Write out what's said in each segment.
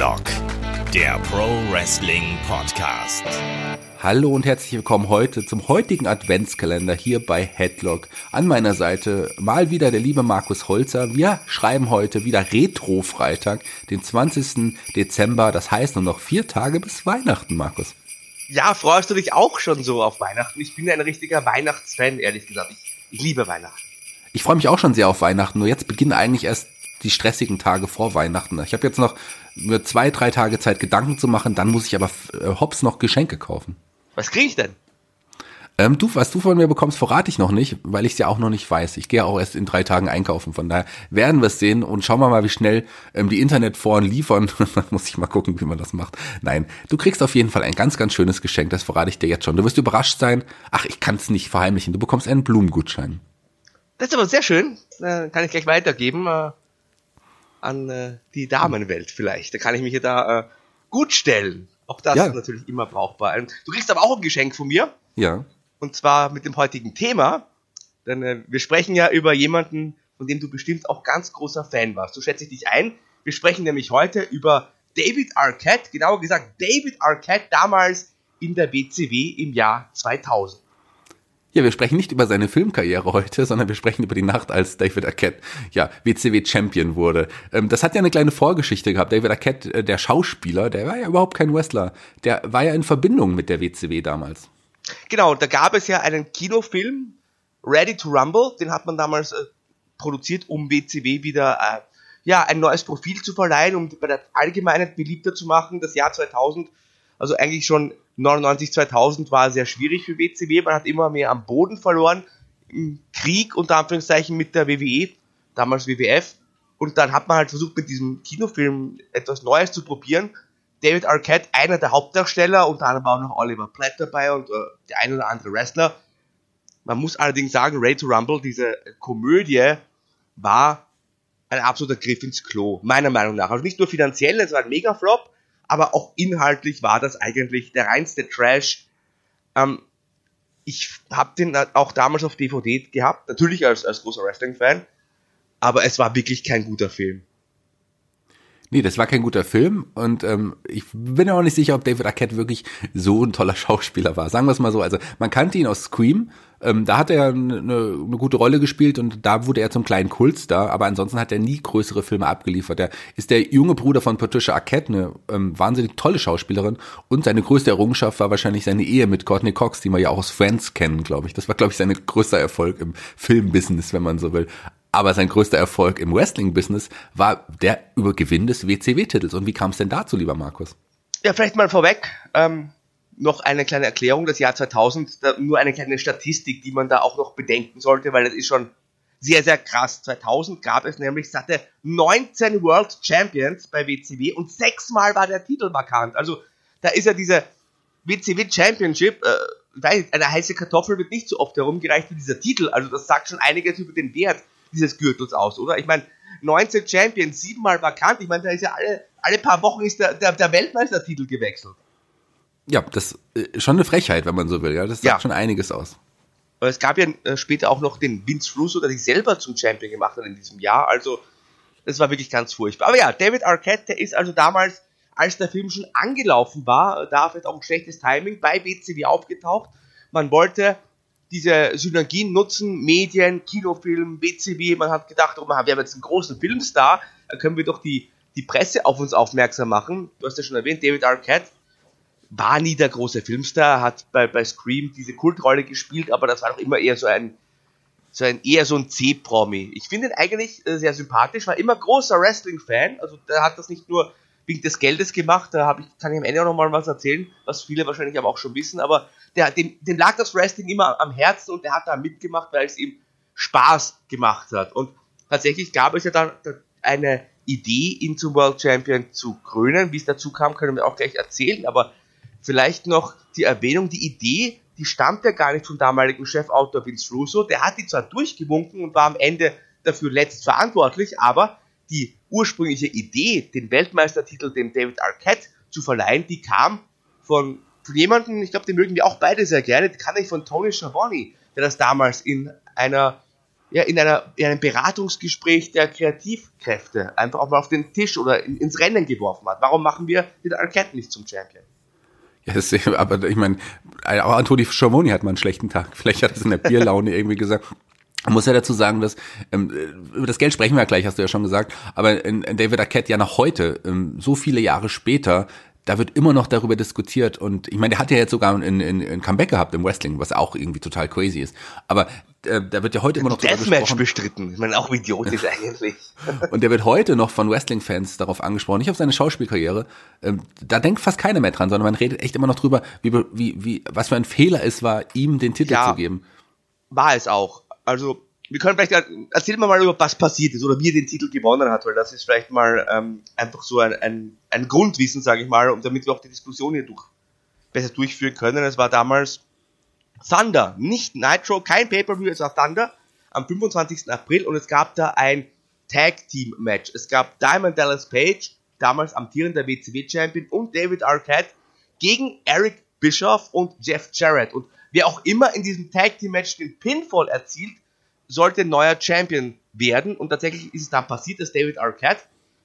Headlock, der Pro Wrestling Podcast. Hallo und herzlich willkommen heute zum heutigen Adventskalender hier bei Headlock. An meiner Seite mal wieder der liebe Markus Holzer. Wir schreiben heute wieder Retro-Freitag, den 20. Dezember. Das heißt nur noch vier Tage bis Weihnachten, Markus. Ja, freust du dich auch schon so auf Weihnachten? Ich bin ja ein richtiger Weihnachtsfan, ehrlich gesagt. Ich, ich liebe Weihnachten. Ich freue mich auch schon sehr auf Weihnachten, nur jetzt beginnen eigentlich erst die stressigen Tage vor Weihnachten. Ich habe jetzt noch nur zwei, drei Tage Zeit, Gedanken zu machen, dann muss ich aber äh, hops noch Geschenke kaufen. Was kriege ich denn? Ähm, du, was du von mir bekommst, verrate ich noch nicht, weil ich es ja auch noch nicht weiß. Ich gehe auch erst in drei Tagen einkaufen. Von daher werden wir es sehen und schauen wir mal, wie schnell ähm, die Internetforen liefern. Dann muss ich mal gucken, wie man das macht. Nein, du kriegst auf jeden Fall ein ganz, ganz schönes Geschenk. Das verrate ich dir jetzt schon. Du wirst überrascht sein. Ach, ich kann es nicht verheimlichen. Du bekommst einen Blumengutschein. Das ist aber sehr schön. Äh, kann ich gleich weitergeben äh, an äh, die Damenwelt vielleicht. Da kann ich mich hier da äh, gut stellen. Auch das Ja. ist natürlich immer brauchbar. Und Du kriegst aber auch ein Geschenk von mir. Ja. Und zwar mit dem heutigen Thema. Denn äh, wir sprechen ja über jemanden, von dem du bestimmt auch ganz großer Fan warst. So schätze ich dich ein. Wir sprechen nämlich heute über David Arquette, genauer gesagt David Arquette damals in der WCW im Jahr 2000. Ja, wir sprechen nicht über seine Filmkarriere heute, sondern wir sprechen über die Nacht, als David Arquette, ja, WCW Champion wurde. Ähm, das hat ja eine kleine Vorgeschichte gehabt. David Arquette, äh, der Schauspieler, der war ja überhaupt kein Wrestler. Der war ja in Verbindung mit der WCW damals. Genau, da gab es ja einen Kinofilm, Ready to Rumble, den hat man damals äh, produziert, um WCW wieder äh, ja, ein neues Profil zu verleihen, um bei der Allgemeinheit beliebter zu machen. Das Jahr 2000, also eigentlich schon 99, 2000 war sehr schwierig für WCW. Man hat immer mehr am Boden verloren, im Krieg unter Anführungszeichen mit der WWE, damals WWF. Und dann hat man halt versucht, mit diesem Kinofilm etwas Neues zu probieren. David Arquette, einer der Hauptdarsteller, unter anderem war auch noch Oliver Platt dabei und äh, der ein oder andere Wrestler. Man muss allerdings sagen, Ready to Rumble, diese Komödie, war ein absoluter Griff ins Klo, meiner Meinung nach. Also nicht nur finanziell, es war ein Mega-Flop, aber auch inhaltlich war das eigentlich der reinste Trash. Ähm, ich habe den auch damals auf DVD gehabt, natürlich als, als großer Wrestling-Fan, aber es war wirklich kein guter Film. Nee, das war kein guter Film und ähm, ich bin auch nicht sicher, ob David Arquette wirklich so ein toller Schauspieler war. Sagen wir es mal so. Also man kannte ihn aus Scream, ähm, da hat er eine, eine gute Rolle gespielt und da wurde er zum kleinen Kultstar, aber ansonsten hat er nie größere Filme abgeliefert. Er ist der junge Bruder von Patricia Arquette, eine ähm, wahnsinnig tolle Schauspielerin und seine größte Errungenschaft war wahrscheinlich seine Ehe mit Courtney Cox, die wir ja auch aus Friends kennen, glaube ich. Das war, glaube ich, sein größter Erfolg im Filmbusiness, wenn man so will. Aber sein größter Erfolg im Wrestling-Business war der Übergewinn des WCW-Titels. Und wie kam es denn dazu, lieber Markus? Ja, vielleicht mal vorweg, ähm, noch eine kleine Erklärung, das Jahr 2000, da nur eine kleine Statistik, die man da auch noch bedenken sollte, weil das ist schon sehr, sehr krass. 2000 gab es nämlich satte 19 World Champions bei WCW und sechsmal war der Titel vakant. Also da ist ja diese WCW Championship, äh, eine heiße Kartoffel wird nicht so oft herumgereicht wie dieser Titel. Also das sagt schon einiges über den Wert dieses Gürtels aus, oder? Ich meine, 19 Champions, siebenmal vakant. Ich meine, da ist ja alle, alle paar Wochen ist der, der, der Weltmeistertitel gewechselt. Ja, das ist schon eine Frechheit, wenn man so will. Ja, das sagt Ja. schon einiges aus. Es gab ja äh, später auch noch den Vince Russo, der sich selber zum Champion gemacht hat in diesem Jahr. Also, das war wirklich ganz furchtbar. Aber ja, David Arquette, der ist also damals, als der Film schon angelaufen war, da vielleicht auch ein schlechtes Timing, bei WCW aufgetaucht. Man wollte diese Synergien nutzen, Medien, Kinofilm, WCW. Man hat gedacht, oh, wir haben jetzt einen großen Filmstar, da können wir doch die, die Presse auf uns aufmerksam machen. Du hast ja schon erwähnt, David Arquette war nie der große Filmstar, hat bei, bei Scream diese Kultrolle gespielt, aber das war doch immer eher so ein, so ein eher so ein C-Promi. Ich finde ihn eigentlich äh, sehr sympathisch, war immer großer Wrestling-Fan, also der hat das nicht nur wegen des Geldes gemacht, da ich, kann ich am Ende auch noch mal was erzählen, was viele wahrscheinlich aber auch schon wissen, aber der, dem, dem lag das Wrestling immer am Herzen und der hat da mitgemacht, weil es ihm Spaß gemacht hat. Und tatsächlich gab es ja dann eine Idee, ihn zum World Champion zu krönen. Wie es dazu kam, können wir auch gleich erzählen, aber vielleicht noch die Erwähnung, die Idee, die stammt ja gar nicht vom damaligen Chefautor Vince Russo. Der hat die zwar durchgewunken und war am Ende dafür letzt verantwortlich, aber die ursprüngliche Idee, den Weltmeistertitel dem David Arquette zu verleihen, die kam von, von jemandem, ich glaube, den mögen wir auch beide sehr gerne, kann ich von Tony Schiavone, der das damals in einer ja, in, einer, in einem Beratungsgespräch der Kreativkräfte einfach auch mal auf den Tisch oder in, ins Rennen geworfen hat. Warum machen wir den Arquette nicht zum Champion? Ja, das, aber ich meine, auch Anthony Schamoni hat mal einen schlechten Tag. Vielleicht hat er es in der Bierlaune irgendwie gesagt. Man muss ja dazu sagen, dass ähm, über das Geld sprechen wir ja gleich, hast du ja schon gesagt, aber in David Arquette ja noch heute, ähm, so viele Jahre später, da wird immer noch darüber diskutiert und ich meine, der hat ja jetzt sogar ein, ein, ein Comeback gehabt im Wrestling, was auch irgendwie total crazy ist. Aber äh, da wird ja heute immer noch gesprochen. bestritten. Ich meine, auch idiotisch eigentlich. und der wird heute noch von Wrestling-Fans darauf angesprochen, nicht auf seine Schauspielkarriere. Ähm, da denkt fast keiner mehr dran, sondern man redet echt immer noch drüber, wie, wie, wie was für ein Fehler es war, ihm den Titel ja, zu geben. War es auch. Also wir können vielleicht, erzählen wir mal über was passiert ist oder wie er den Titel gewonnen hat, weil das ist vielleicht mal ähm, einfach so ein, ein, ein Grundwissen, sage ich mal, und damit wir auch die Diskussion hier durch, besser durchführen können. Es war damals Thunder, nicht Nitro, kein Pay-Per-View, es war Thunder am 25. April und es gab da ein Tag-Team-Match. Es gab Diamond Dallas Page, damals amtierender WCW-Champion, und David Arquette gegen Eric Bischoff und Jeff Jarrett. Und wer auch immer in diesem Tag-Team-Match den Pinfall erzielt, sollte neuer Champion werden. Und tatsächlich ist es dann passiert, dass David Arquette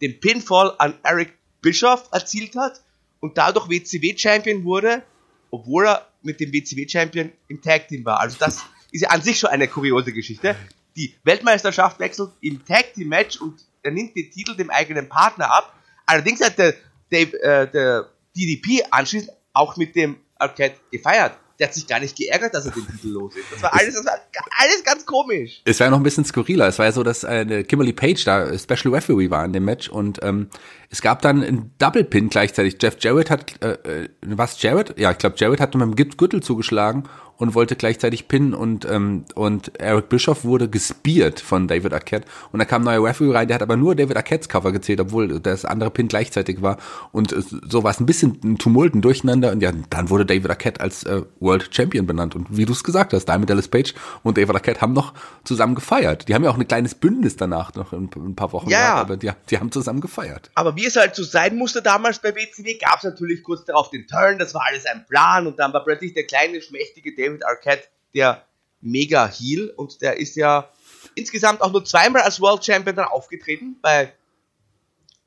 den Pinfall an Eric Bischoff erzielt hat und dadurch WCW-Champion wurde, obwohl er mit dem WCW-Champion im Tag-Team war. Also das ist ja an sich schon eine kuriose Geschichte. Die Weltmeisterschaft wechselt im Tag-Team-Match und er nimmt den Titel dem eigenen Partner ab. Allerdings hat der, Dave, äh, der DDP anschließend auch mit dem Arquette gefeiert der hat sich gar nicht geärgert, dass er den Titel los ist. Das war alles, das war alles ganz komisch. Es war ja noch ein bisschen skurriler. Es war ja so, dass äh, Kimberly Page da Special Referee war in dem Match und ähm, es gab dann einen Double Pin gleichzeitig. Jeff Jarrett hat, äh, äh was Jarrett? Ja, ich glaube Jarrett hat mit dem Gürtel zugeschlagen und wollte gleichzeitig pinnen und ähm, und Eric Bischoff wurde gespiert von David Arquette und da kam ein neuer Referee rein, der hat aber nur David Arquettes Cover gezählt, obwohl das andere Pin gleichzeitig war und äh, so war es ein bisschen ein Tumult, ein Durcheinander und ja, dann wurde David Arquette als äh, World Champion benannt und wie du es gesagt hast, Diamond Dallas Page und David Arquette haben noch zusammen gefeiert. Die haben ja auch ein kleines Bündnis danach noch in, in ein paar Wochen ja. gehabt, aber die, die haben zusammen gefeiert. Aber wie es halt so sein musste damals bei WCW, gab es natürlich kurz darauf den Turn, das war alles ein Plan und dann war plötzlich der kleine schmächtige David David Arquette der Mega Heel und der ist ja insgesamt auch nur zweimal als World Champion dann aufgetreten bei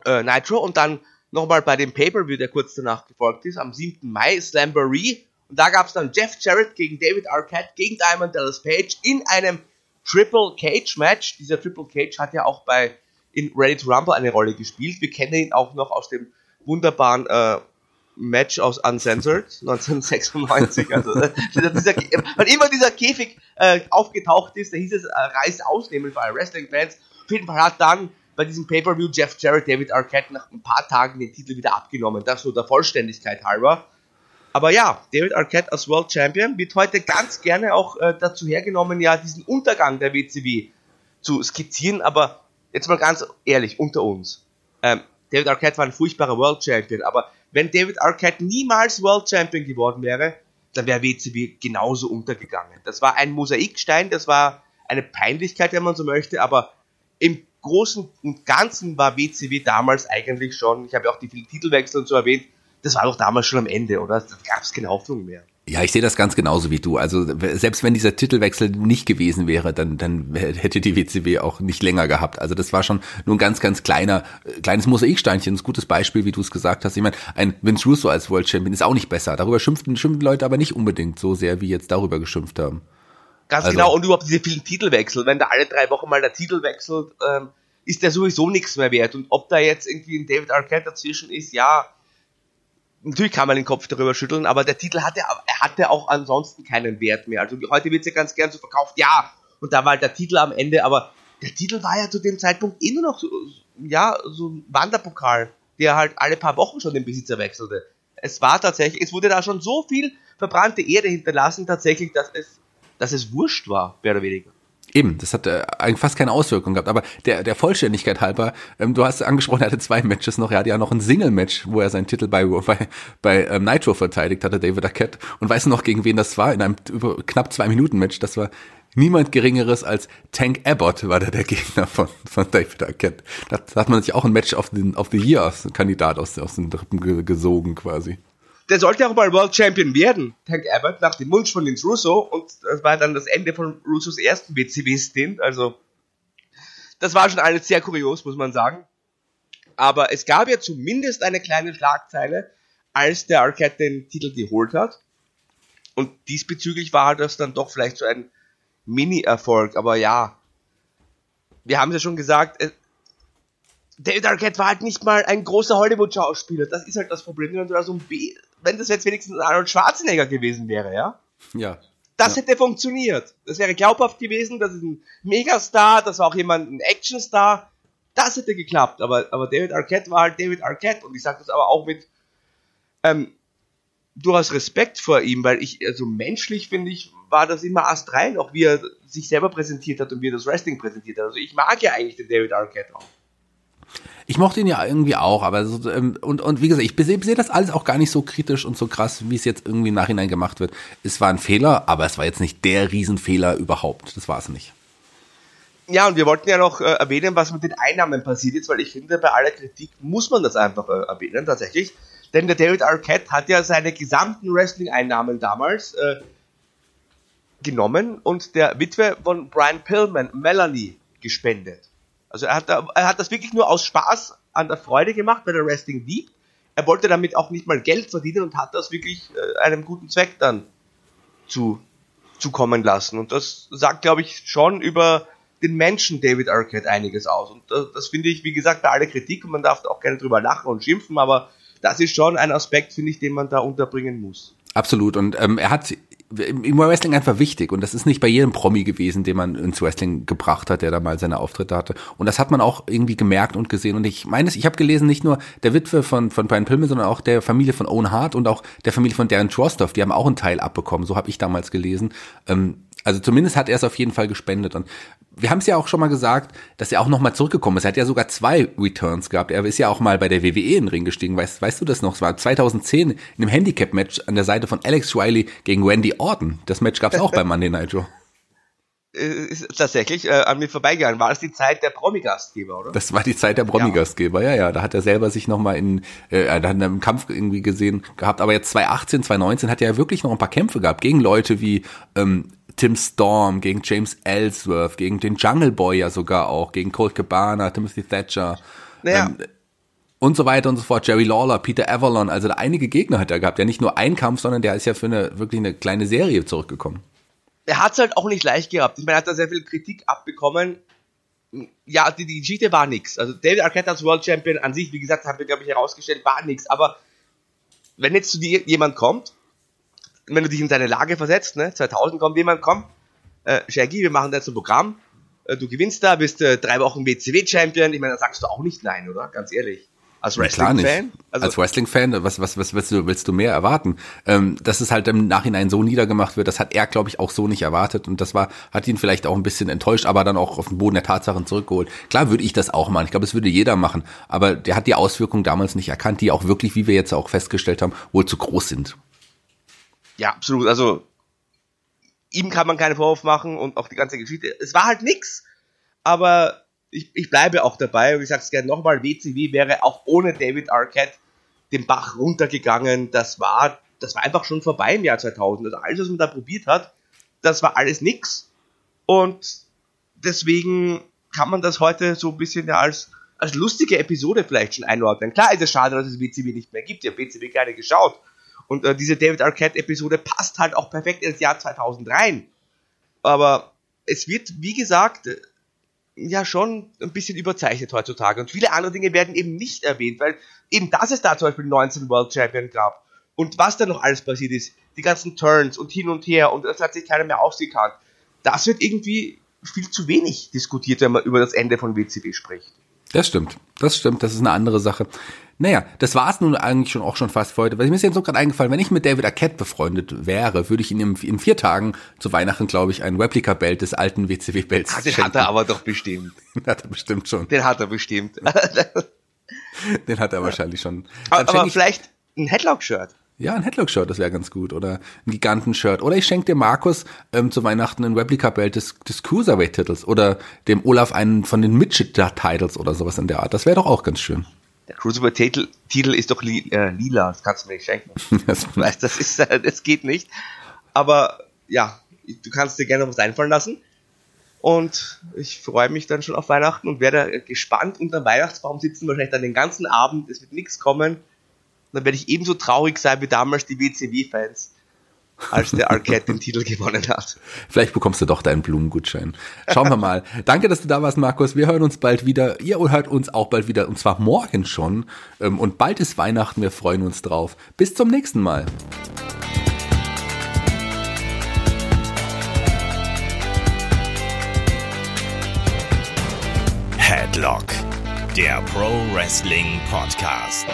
äh, Nitro und dann nochmal bei dem Pay-Per-View, der kurz danach gefolgt ist, am 7. Mai, Slamboree. Und da gab es dann Jeff Jarrett gegen David Arquette gegen Diamond Dallas Page in einem Triple Cage Match. Dieser Triple Cage hat ja auch bei in Ready to Rumble eine Rolle gespielt. Wir kennen ihn auch noch aus dem wunderbaren äh, Match aus Uncensored 1996. Also, äh, dieser, wann immer dieser Käfig äh, aufgetaucht ist, da hieß es äh, Reiß ausnehmen für alle Wrestling-Fans. Auf jeden Fall hat dann bei diesem Pay-Per-View Jeff Jarrett David Arquette nach ein paar Tagen den Titel wieder abgenommen. Das nur der Vollständigkeit halber. Aber ja, David Arquette als World Champion wird heute ganz gerne auch äh, dazu hergenommen, ja, diesen Untergang der WCW zu skizzieren. Aber jetzt mal ganz ehrlich, unter uns. Ähm, David Arquette war ein furchtbarer World Champion, aber wenn David Arquette niemals World Champion geworden wäre, dann wäre WCW genauso untergegangen. Das war ein Mosaikstein, das war eine Peinlichkeit, wenn man so möchte, aber im Großen und Ganzen war WCW damals eigentlich schon, ich habe ja auch die vielen Titelwechsel und so erwähnt, das war doch damals schon am Ende, oder? Da gab es keine Hoffnung mehr. Ja, ich sehe das ganz genauso wie du. Also selbst wenn dieser Titelwechsel nicht gewesen wäre, dann, dann hätte die WCW auch nicht länger gehabt. Also das war schon nur ein ganz, ganz kleiner, kleines Mosaiksteinchen, ein gutes Beispiel, wie du es gesagt hast. Ich meine, ein Vince Russo als World Champion ist auch nicht besser. Darüber schimpften, schimpfen Leute aber nicht unbedingt so sehr, wie jetzt darüber geschimpft haben. Ganz also, genau, und überhaupt diese vielen Titelwechsel. Wenn da alle drei Wochen mal der Titel wechselt, ähm, ist der sowieso nichts mehr wert. Und ob da jetzt irgendwie ein David Arquette dazwischen ist, ja, natürlich kann man den Kopf darüber schütteln, aber der Titel hatte, er hatte auch ansonsten keinen Wert mehr. Also heute wird es ja ganz gern so verkauft, ja, und da war halt der Titel am Ende, aber der Titel war ja zu dem Zeitpunkt eh nur noch so, ja, so ein Wanderpokal, der halt alle paar Wochen schon den Besitzer wechselte. Es war tatsächlich, es wurde da schon so viel verbrannte Erde hinterlassen, tatsächlich, dass es, dass es wurscht war, mehr oder weniger. Eben, das hat äh, eigentlich fast keine Auswirkung gehabt. Aber der, der Vollständigkeit halber, ähm, du hast angesprochen, er hatte zwei Matches noch. Er hatte ja noch ein Single-Match, wo er seinen Titel bei, bei, bei ähm, Nitro verteidigt hatte, David Arquette. Und weißt du noch, gegen wen das war? In einem über knapp zwei Minuten Match. Das war niemand Geringeres als Tank Abbott war der, der Gegner von, von David Arquette. Da hat man sich auch ein Match auf den, auf the Year Kandidat aus, aus den Rippen gesogen quasi. Der sollte auch mal World Champion werden, Tank Abbott, nach dem Wunsch von Vince Russo. Und das war dann das Ende von Russos ersten WCW-Stint. Also, das war schon alles sehr kurios, muss man sagen. Aber es gab ja zumindest eine kleine Schlagzeile, als der Arquette den Titel geholt hat. Und diesbezüglich war das dann doch vielleicht so ein Mini-Erfolg. Aber ja, wir haben es ja schon gesagt, David Arquette war halt nicht mal ein großer Hollywood-Schauspieler. Das ist halt das Problem, wenn du da so ein B wenn das jetzt wenigstens Arnold Schwarzenegger gewesen wäre, ja? Ja. Das ja. hätte funktioniert. Das wäre glaubhaft gewesen, das ist ein Megastar, das war auch jemand, ein Actionstar. Das hätte geklappt, aber, aber David Arquette war halt David Arquette und ich sage das aber auch mit ähm, durchaus Respekt vor ihm, weil ich, also menschlich finde ich, war das immer astrein, auch wie er sich selber präsentiert hat und wie er das Wrestling präsentiert hat. Also ich mag ja eigentlich den David Arquette auch. Ich mochte ihn ja irgendwie auch, aber so, ähm, und, und wie gesagt, ich sehe seh das alles auch gar nicht so kritisch und so krass, wie es jetzt irgendwie im Nachhinein gemacht wird. Es war ein Fehler, aber es war jetzt nicht der Riesenfehler überhaupt. Das war es nicht. Ja, und wir wollten ja noch äh, erwähnen, was mit den Einnahmen passiert ist, weil ich finde, bei aller Kritik muss man das einfach äh, erwähnen, tatsächlich. Denn der David Arquette hat ja seine gesamten Wrestling-Einnahmen damals äh, genommen und der Witwe von Brian Pillman, Melanie, gespendet. Also er hat, er hat das wirklich nur aus Spaß an der Freude gemacht, weil er Wrestling liebt. Er wollte damit auch nicht mal Geld verdienen und hat das wirklich äh, einem guten Zweck dann zu, zukommen lassen. Und das sagt, glaube ich, schon über den Menschen David Arquette einiges aus. Und das, das finde ich, wie gesagt, bei aller Kritik und man darf auch gerne drüber lachen und schimpfen, aber das ist schon ein Aspekt, finde ich, den man da unterbringen muss. Absolut. Und ähm, er hat im Wrestling einfach wichtig und das ist nicht bei jedem Promi gewesen, den man ins Wrestling gebracht hat, der da mal seine Auftritte hatte. Und das hat man auch irgendwie gemerkt und gesehen. Und ich meine, ich habe gelesen, nicht nur der Witwe von von Brian Pillman, sondern auch der Familie von Owen Hart und auch der Familie von Darren Trostoff, die haben auch einen Teil abbekommen. So habe ich damals gelesen. Ähm, also zumindest hat er es auf jeden Fall gespendet. Und wir haben es ja auch schon mal gesagt, dass er auch nochmal zurückgekommen ist. Er hat ja sogar zwei Returns gehabt. Er ist ja auch mal bei der WWE in den Ring gestiegen. Weißt, weißt du das noch? Es war 2010 in einem Handicap-Match an der Seite von Alex Riley gegen Randy Orton. Das Match gab es auch bei Monday Night Raw. Äh, ist tatsächlich äh, an mir vorbeigegangen. War das die Zeit der Promi-Gastgeber, oder? Das war die Zeit der Promi-Gastgeber, ja. ja, ja. Da hat er selber sich nochmal in, äh, da hat er im Kampf irgendwie gesehen gehabt. Aber jetzt 2018, 2019 hat er ja wirklich noch ein paar Kämpfe gehabt gegen Leute wie ähm, Tim Storm, gegen James Ellsworth, gegen den Jungle Boy ja sogar auch, gegen Colt Cabana, Timothy Thatcher. Naja. Ähm, und so weiter und so fort. Jerry Lawler, Peter Avalon, also da einige Gegner hat er gehabt. Ja, nicht nur ein Kampf, sondern der ist ja für eine wirklich eine kleine Serie zurückgekommen er hat es halt auch nicht leicht gehabt. Ich meine, er hat da sehr viel Kritik abbekommen. Ja, die, die Geschichte war nix. Also David Arquette als World Champion an sich, wie gesagt, haben wir, glaube ich, herausgestellt, war nix. Aber wenn jetzt zu dir jemand kommt, wenn du dich in seine Lage versetzt, ne, 2000 kommt jemand, komm, äh, Shaggy, wir machen jetzt ein Programm, äh, du gewinnst da, bist äh, drei Wochen WCW-Champion, ich meine, da sagst du auch nicht nein, oder? Ganz ehrlich. Als Wrestling-Fan? Also Als Wrestling-Fan, was, was, was willst du, willst du mehr erwarten? Ähm, dass es halt im Nachhinein so niedergemacht wird, das hat er, glaube ich, auch so nicht erwartet und das war, hat ihn vielleicht auch ein bisschen enttäuscht, aber dann auch auf den Boden der Tatsachen zurückgeholt. Klar würde ich das auch machen, ich glaube, das würde jeder machen, aber der hat die Auswirkungen damals nicht erkannt, die auch wirklich, wie wir jetzt auch festgestellt haben, wohl zu groß sind. Ja, absolut, also ihm kann man keinen Vorwurf machen und auch die ganze Geschichte, es war halt nix, aber ich, ich bleibe auch dabei und ich sage es gerne nochmal, WCW wäre auch ohne David Arquette den Bach runtergegangen. Das war, das war einfach schon vorbei im Jahr 2000. Also alles, was man da probiert hat, das war alles nix. Und deswegen kann man das heute so ein bisschen ja als, als lustige Episode vielleicht schon einordnen. Klar ist es schade, dass es WCW nicht mehr gibt. Ich habe WCW gerne geschaut. Und äh, diese David Arquette-Episode passt halt auch perfekt ins Jahr 2000 rein. Aber es wird, wie gesagt, ja schon ein bisschen überzeichnet heutzutage. Und viele andere Dinge werden eben nicht erwähnt, weil eben dass es da zum Beispiel 19 World Champion gab und was da noch alles passiert ist, die ganzen Turns und hin und her und das hat sich keiner mehr ausgekannt. Das wird irgendwie viel zu wenig diskutiert, wenn man über das Ende von WCW spricht. Das stimmt, das stimmt, das ist eine andere Sache. Naja, das war es nun eigentlich schon auch schon fast für heute. Weil mir ist jetzt so gerade eingefallen, wenn ich mit David Arquette befreundet wäre, würde ich ihm in, in vier Tagen zu Weihnachten, glaube ich, ein Replika-Belt des alten WCW-Belts ah, Den schenken. hat er aber doch bestimmt. Den hat er bestimmt schon. Den hat er bestimmt. den hat er wahrscheinlich schon. Dann aber, aber vielleicht ein Headlock-Shirt. Ja, ein Headlock-Shirt, das wäre ganz gut. Oder ein Giganten-Shirt. Oder ich schenke dir Markus ähm, zu Weihnachten ein Replika-Belt des, des Cruiserweight-Titels. Oder dem Olaf einen von den Midget-Titles oder sowas in der Art. Das wäre doch auch ganz schön Der Cruiserweight-Titel ist doch li äh, lila, das kannst du mir nicht schenken. das, weißt, das, ist, äh, das geht nicht. Aber ja, du kannst dir gerne was einfallen lassen. Und ich freue mich dann schon auf Weihnachten und werde gespannt unter dem Weihnachtsbaum sitzen, wahrscheinlich dann den ganzen Abend. Es wird nichts kommen. Dann werde ich ebenso traurig sein wie damals die WCW-Fans, als der Arquette den Titel gewonnen hat. Vielleicht bekommst du doch deinen Blumengutschein. Schauen wir mal. Danke, dass du da warst, Markus. Wir hören uns bald wieder. Ihr hört uns auch bald wieder, und zwar morgen schon. Ähm, und bald ist Weihnachten. Wir freuen uns drauf. Bis zum nächsten Mal. Headlock, der Pro Wrestling Podcast.